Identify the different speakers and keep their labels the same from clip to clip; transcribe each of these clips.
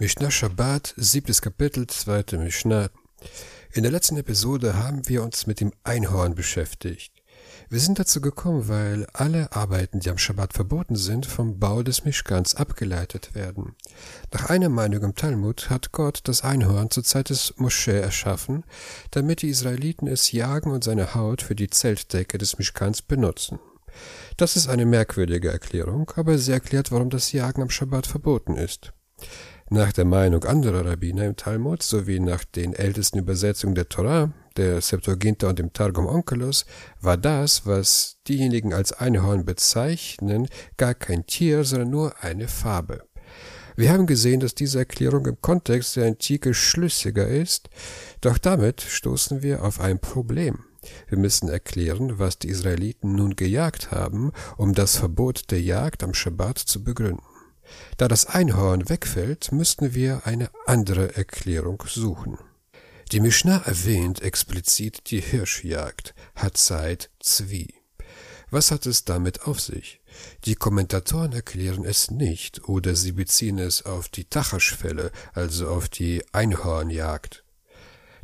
Speaker 1: Mishnah Shabbat, siebtes Kapitel, zweite Mishnah. In der letzten Episode haben wir uns mit dem Einhorn beschäftigt. Wir sind dazu gekommen, weil alle Arbeiten, die am Shabbat verboten sind, vom Bau des Mischkans abgeleitet werden. Nach einer Meinung im Talmud hat Gott das Einhorn zur Zeit des Moschee erschaffen, damit die Israeliten es jagen und seine Haut für die Zeltdecke des Mischkans benutzen. Das ist eine merkwürdige Erklärung, aber sie erklärt, warum das Jagen am Shabbat verboten ist. Nach der Meinung anderer Rabbiner im Talmud sowie nach den ältesten Übersetzungen der Torah, der Septuaginta und dem Targum Onkelos, war das, was diejenigen als Einhorn bezeichnen, gar kein Tier, sondern nur eine Farbe. Wir haben gesehen, dass diese Erklärung im Kontext der Antike schlüssiger ist, doch damit stoßen wir auf ein Problem. Wir müssen erklären, was die Israeliten nun gejagt haben, um das Verbot der Jagd am Schabbat zu begründen. Da das Einhorn wegfällt, müssten wir eine andere Erklärung suchen. Die Mishnah erwähnt explizit die Hirschjagd, Hatzeit Zwi. Was hat es damit auf sich? Die Kommentatoren erklären es nicht oder sie beziehen es auf die Tachaschfälle, also auf die Einhornjagd.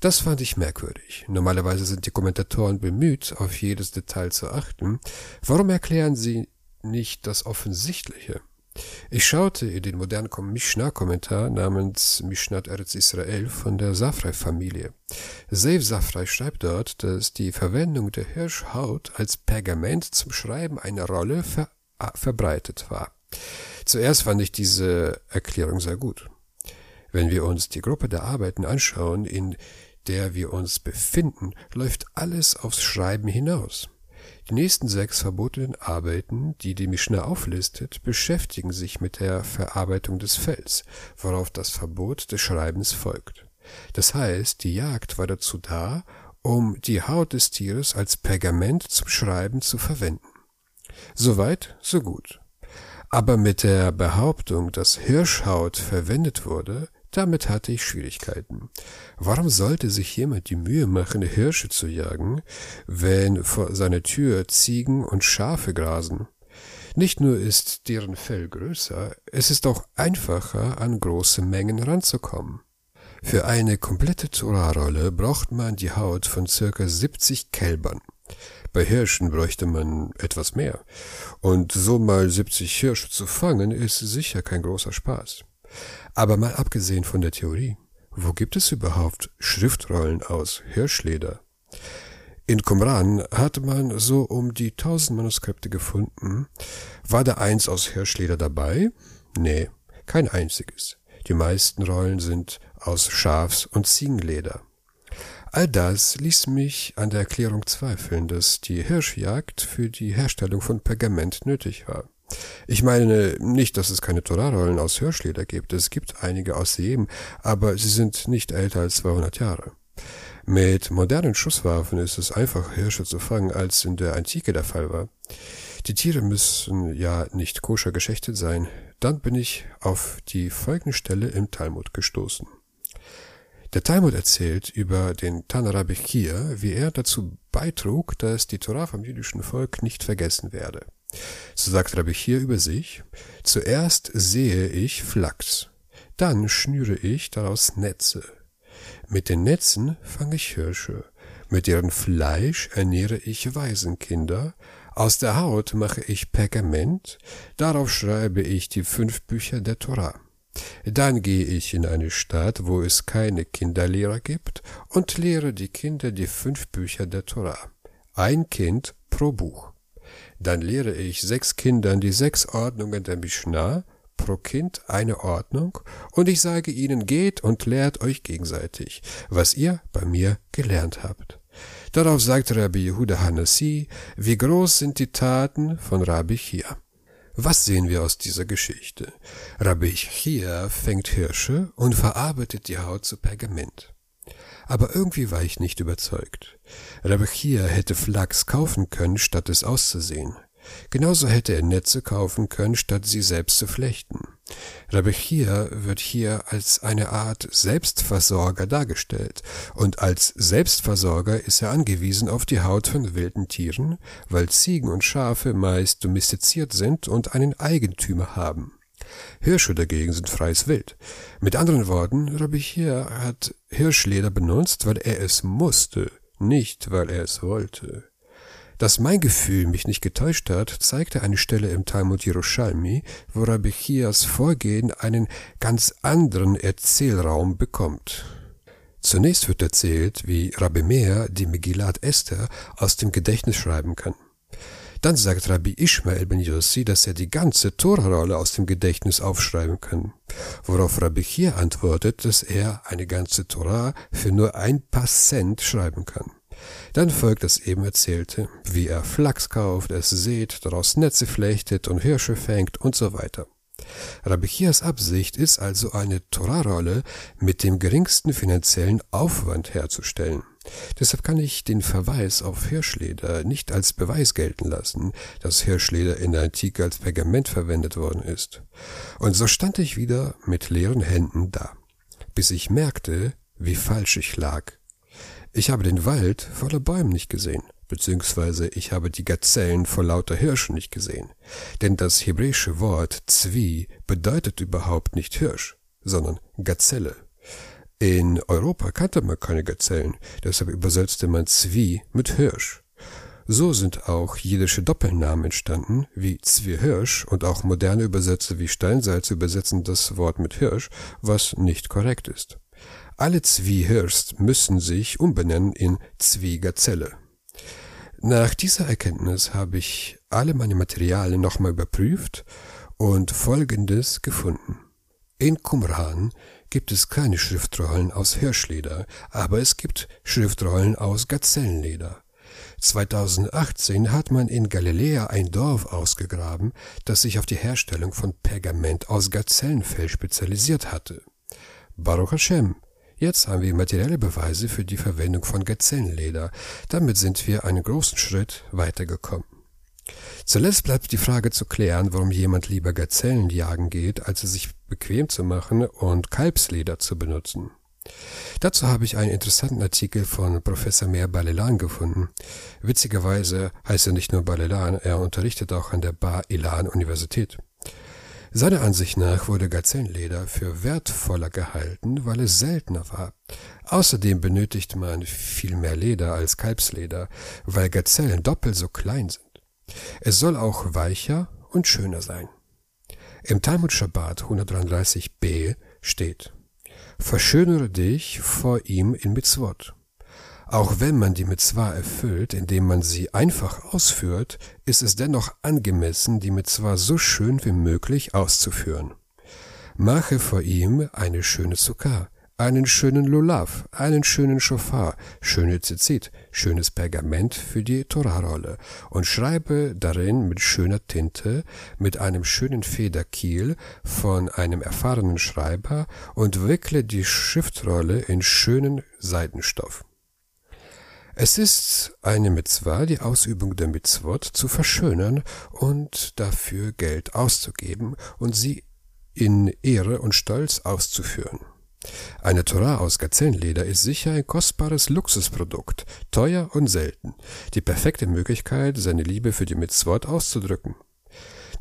Speaker 1: Das fand ich merkwürdig. Normalerweise sind die Kommentatoren bemüht, auf jedes Detail zu achten. Warum erklären sie nicht das Offensichtliche? Ich schaute in den modernen Mishnah-Kommentar namens Mishnat Eretz Israel von der Safrai-Familie. Seif Safrai schreibt dort, dass die Verwendung der Hirschhaut als Pergament zum Schreiben eine Rolle ver verbreitet war. Zuerst fand ich diese Erklärung sehr gut. Wenn wir uns die Gruppe der Arbeiten anschauen, in der wir uns befinden, läuft alles aufs Schreiben hinaus. Die nächsten sechs verbotenen Arbeiten, die die Mishnah auflistet, beschäftigen sich mit der Verarbeitung des Fells, worauf das Verbot des Schreibens folgt. Das heißt, die Jagd war dazu da, um die Haut des Tieres als Pergament zum Schreiben zu verwenden. Soweit, so gut. Aber mit der Behauptung, dass Hirschhaut verwendet wurde, damit hatte ich Schwierigkeiten. Warum sollte sich jemand die Mühe machen, Hirsche zu jagen, wenn vor seiner Tür Ziegen und Schafe grasen? Nicht nur ist deren Fell größer, es ist auch einfacher, an große Mengen ranzukommen. Für eine komplette Torah-Rolle braucht man die Haut von circa 70 Kälbern. Bei Hirschen bräuchte man etwas mehr. Und so mal 70 Hirsche zu fangen, ist sicher kein großer Spaß. Aber mal abgesehen von der Theorie, wo gibt es überhaupt Schriftrollen aus Hirschleder? In Qumran hatte man so um die tausend Manuskripte gefunden. War da eins aus Hirschleder dabei? Nee, kein einziges. Die meisten Rollen sind aus Schafs- und Ziegenleder. All das ließ mich an der Erklärung zweifeln, dass die Hirschjagd für die Herstellung von Pergament nötig war. Ich meine nicht, dass es keine Torarollen aus Hirschleder gibt. Es gibt einige aus Sieben, aber sie sind nicht älter als 200 Jahre. Mit modernen Schusswaffen ist es einfacher, Hirsche zu fangen, als in der Antike der Fall war. Die Tiere müssen ja nicht koscher geschächtet sein. Dann bin ich auf die folgende Stelle im Talmud gestoßen. Der Talmud erzählt über den Tanarabechir, wie er dazu beitrug, dass die Torah vom jüdischen Volk nicht vergessen werde. So sagt Rabbi hier über sich, zuerst sehe ich Flachs, dann schnüre ich daraus Netze. Mit den Netzen fange ich Hirsche, mit deren Fleisch ernähre ich Waisenkinder, aus der Haut mache ich Pergament, darauf schreibe ich die fünf Bücher der Torah. Dann gehe ich in eine Stadt, wo es keine Kinderlehrer gibt, und lehre die Kinder die fünf Bücher der Torah. Ein Kind pro Buch. Dann lehre ich sechs Kindern die sechs Ordnungen der Mishnah, pro Kind eine Ordnung, und ich sage ihnen, geht und lehrt euch gegenseitig, was ihr bei mir gelernt habt. Darauf sagte Rabbi Yehuda Hanassi, wie groß sind die Taten von Rabbi Chia. Was sehen wir aus dieser Geschichte? Rabbi Chia fängt Hirsche und verarbeitet die Haut zu Pergament. Aber irgendwie war ich nicht überzeugt. Rebechia hätte Flachs kaufen können, statt es auszusehen. Genauso hätte er Netze kaufen können, statt sie selbst zu flechten. Rebechia wird hier als eine Art Selbstversorger dargestellt, und als Selbstversorger ist er angewiesen auf die Haut von wilden Tieren, weil Ziegen und Schafe meist domestiziert sind und einen Eigentümer haben. Hirsche dagegen sind freies Wild. Mit anderen Worten, Rabbi hier hat Hirschleder benutzt, weil er es musste, nicht weil er es wollte. Dass mein Gefühl mich nicht getäuscht hat, zeigte eine Stelle im Talmud Yerushalmi, wo Rabbi Chias Vorgehen einen ganz anderen Erzählraum bekommt. Zunächst wird erzählt, wie Rabbi Meir die Megillat Esther aus dem Gedächtnis schreiben kann. Dann sagt Rabbi Ishmael ben Yossi, dass er die ganze Torah-Rolle aus dem Gedächtnis aufschreiben kann. Worauf Rabbi hier antwortet, dass er eine ganze Torah für nur ein paar Cent schreiben kann. Dann folgt das eben Erzählte, wie er Flachs kauft, es sät, daraus Netze flechtet und Hirsche fängt und so weiter. Rabbi Chias Absicht ist also eine Torah-Rolle mit dem geringsten finanziellen Aufwand herzustellen. Deshalb kann ich den Verweis auf Hirschleder nicht als Beweis gelten lassen, dass Hirschleder in der Antike als Pergament verwendet worden ist. Und so stand ich wieder mit leeren Händen da, bis ich merkte, wie falsch ich lag. Ich habe den Wald voller Bäumen nicht gesehen, beziehungsweise ich habe die Gazellen vor lauter Hirschen nicht gesehen. Denn das hebräische Wort Zwi bedeutet überhaupt nicht Hirsch, sondern Gazelle. In Europa kannte man keine Gazellen, deshalb übersetzte man Zwi mit Hirsch. So sind auch jiddische Doppelnamen entstanden, wie Zwihirsch, und auch moderne Übersetzer wie Steinsalz übersetzen das Wort mit Hirsch, was nicht korrekt ist. Alle Zwiehirst müssen sich umbenennen in Zwiegazelle. Nach dieser Erkenntnis habe ich alle meine Materialien nochmal überprüft und Folgendes gefunden. In Qumran gibt es keine Schriftrollen aus Hirschleder, aber es gibt Schriftrollen aus Gazellenleder. 2018 hat man in Galiläa ein Dorf ausgegraben, das sich auf die Herstellung von Pergament aus Gazellenfell spezialisiert hatte. Baruch Hashem, Jetzt haben wir materielle Beweise für die Verwendung von Gazellenleder. Damit sind wir einen großen Schritt weitergekommen. Zuletzt bleibt die Frage zu klären, warum jemand lieber Gazellen jagen geht, als es sich bequem zu machen und Kalbsleder zu benutzen. Dazu habe ich einen interessanten Artikel von Professor Meer Balelan gefunden. Witzigerweise heißt er nicht nur Balelan, er unterrichtet auch an der Bar Ilan Universität. Seiner Ansicht nach wurde Gazellenleder für wertvoller gehalten, weil es seltener war. Außerdem benötigt man viel mehr Leder als Kalbsleder, weil Gazellen doppelt so klein sind. Es soll auch weicher und schöner sein. Im Talmud Shabbat 133b steht, Verschönere dich vor ihm in Mitzvot. Auch wenn man die Mitzvah erfüllt, indem man sie einfach ausführt, ist es dennoch angemessen, die Mitzvah so schön wie möglich auszuführen. Mache vor ihm eine schöne Sukkah, einen schönen Lulav, einen schönen Schofar, schöne Zizit, schönes Pergament für die Torahrolle und schreibe darin mit schöner Tinte, mit einem schönen Federkiel von einem erfahrenen Schreiber und wickle die Schriftrolle in schönen Seidenstoff. Es ist eine Mitzvah, die Ausübung der Mitzvot zu verschönern und dafür Geld auszugeben und sie in Ehre und Stolz auszuführen. Eine Torah aus Gazellenleder ist sicher ein kostbares Luxusprodukt, teuer und selten, die perfekte Möglichkeit, seine Liebe für die Mitzvot auszudrücken.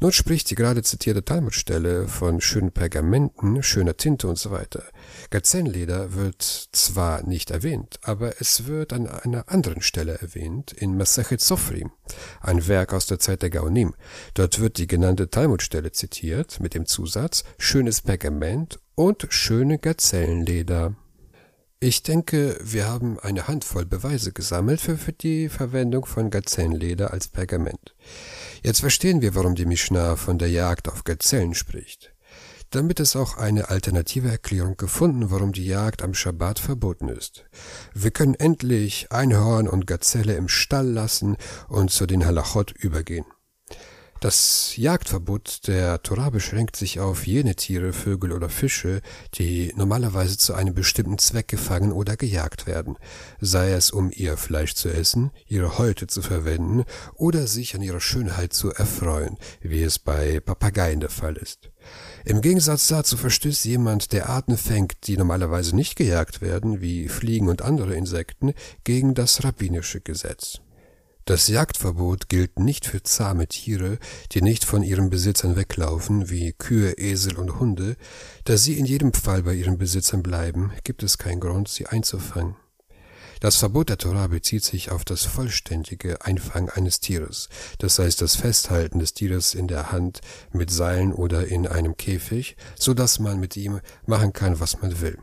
Speaker 1: Nun spricht die gerade zitierte Talmudstelle von schönen Pergamenten, schöner Tinte und so weiter. Gazellenleder wird zwar nicht erwähnt, aber es wird an einer anderen Stelle erwähnt, in Masachet Sofrim, ein Werk aus der Zeit der Gaonim. Dort wird die genannte Talmudstelle zitiert mit dem Zusatz schönes Pergament und schöne Gazellenleder. Ich denke, wir haben eine Handvoll Beweise gesammelt für, für die Verwendung von Gazellenleder als Pergament. Jetzt verstehen wir, warum die Mishnah von der Jagd auf Gazellen spricht. Damit ist auch eine alternative Erklärung gefunden, warum die Jagd am Schabbat verboten ist. Wir können endlich Einhorn und Gazelle im Stall lassen und zu den Halachot übergehen. Das Jagdverbot der Torah beschränkt sich auf jene Tiere, Vögel oder Fische, die normalerweise zu einem bestimmten Zweck gefangen oder gejagt werden, sei es um ihr Fleisch zu essen, ihre Häute zu verwenden oder sich an ihrer Schönheit zu erfreuen, wie es bei Papageien der Fall ist. Im Gegensatz dazu verstößt jemand, der Arten fängt, die normalerweise nicht gejagt werden, wie Fliegen und andere Insekten, gegen das rabbinische Gesetz. Das Jagdverbot gilt nicht für zahme Tiere, die nicht von ihren Besitzern weglaufen, wie Kühe, Esel und Hunde. Da sie in jedem Fall bei ihren Besitzern bleiben, gibt es keinen Grund, sie einzufangen. Das Verbot der Torah bezieht sich auf das vollständige Einfangen eines Tieres, das heißt das Festhalten des Tieres in der Hand mit Seilen oder in einem Käfig, so dass man mit ihm machen kann, was man will.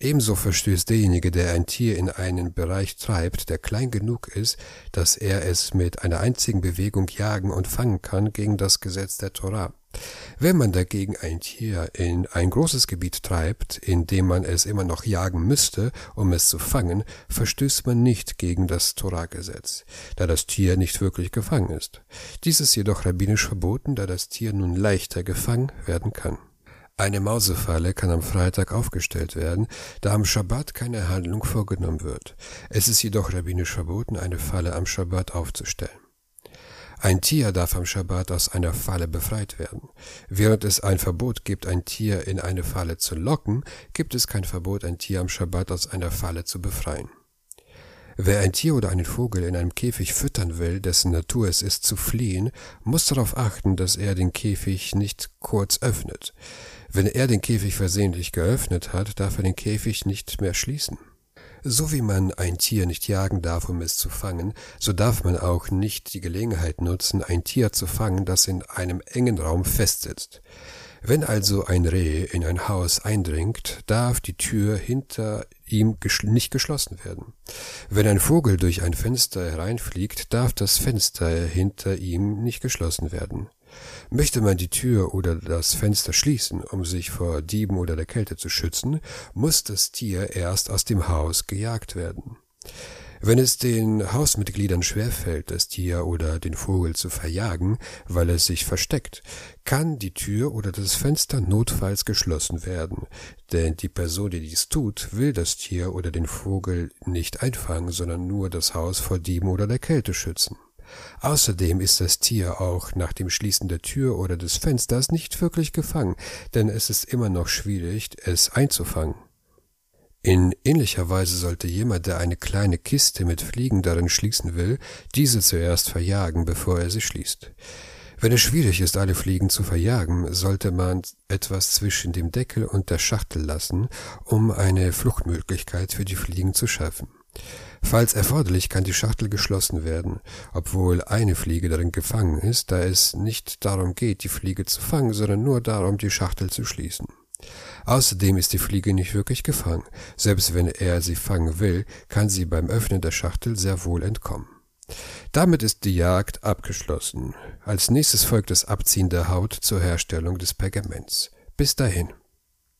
Speaker 1: Ebenso verstößt derjenige, der ein Tier in einen Bereich treibt, der klein genug ist, dass er es mit einer einzigen Bewegung jagen und fangen kann, gegen das Gesetz der Torah. Wenn man dagegen ein Tier in ein großes Gebiet treibt, in dem man es immer noch jagen müsste, um es zu fangen, verstößt man nicht gegen das Torah-Gesetz, da das Tier nicht wirklich gefangen ist. Dies ist jedoch rabbinisch verboten, da das Tier nun leichter gefangen werden kann. Eine Mausefalle kann am Freitag aufgestellt werden, da am Schabbat keine Handlung vorgenommen wird. Es ist jedoch rabbinisch verboten, eine Falle am Schabbat aufzustellen. Ein Tier darf am Schabbat aus einer Falle befreit werden. Während es ein Verbot gibt, ein Tier in eine Falle zu locken, gibt es kein Verbot, ein Tier am Schabbat aus einer Falle zu befreien. Wer ein Tier oder einen Vogel in einem Käfig füttern will, dessen Natur es ist zu fliehen, muss darauf achten, dass er den Käfig nicht kurz öffnet. Wenn er den Käfig versehentlich geöffnet hat, darf er den Käfig nicht mehr schließen. So wie man ein Tier nicht jagen darf, um es zu fangen, so darf man auch nicht die Gelegenheit nutzen, ein Tier zu fangen, das in einem engen Raum festsitzt. Wenn also ein Reh in ein Haus eindringt, darf die Tür hinter ihm nicht geschlossen werden. Wenn ein Vogel durch ein Fenster hereinfliegt, darf das Fenster hinter ihm nicht geschlossen werden. Möchte man die Tür oder das Fenster schließen, um sich vor Dieben oder der Kälte zu schützen, muss das Tier erst aus dem Haus gejagt werden. Wenn es den Hausmitgliedern schwerfällt, das Tier oder den Vogel zu verjagen, weil es sich versteckt, kann die Tür oder das Fenster notfalls geschlossen werden, denn die Person, die dies tut, will das Tier oder den Vogel nicht einfangen, sondern nur das Haus vor Dieben oder der Kälte schützen. Außerdem ist das Tier auch nach dem Schließen der Tür oder des Fensters nicht wirklich gefangen, denn es ist immer noch schwierig, es einzufangen. In ähnlicher Weise sollte jemand, der eine kleine Kiste mit Fliegen darin schließen will, diese zuerst verjagen, bevor er sie schließt. Wenn es schwierig ist, alle Fliegen zu verjagen, sollte man etwas zwischen dem Deckel und der Schachtel lassen, um eine Fluchtmöglichkeit für die Fliegen zu schaffen. Falls erforderlich, kann die Schachtel geschlossen werden, obwohl eine Fliege darin gefangen ist, da es nicht darum geht, die Fliege zu fangen, sondern nur darum, die Schachtel zu schließen. Außerdem ist die Fliege nicht wirklich gefangen. Selbst wenn er sie fangen will, kann sie beim Öffnen der Schachtel sehr wohl entkommen. Damit ist die Jagd abgeschlossen. Als nächstes folgt das Abziehen der Haut zur Herstellung des Pergaments. Bis dahin.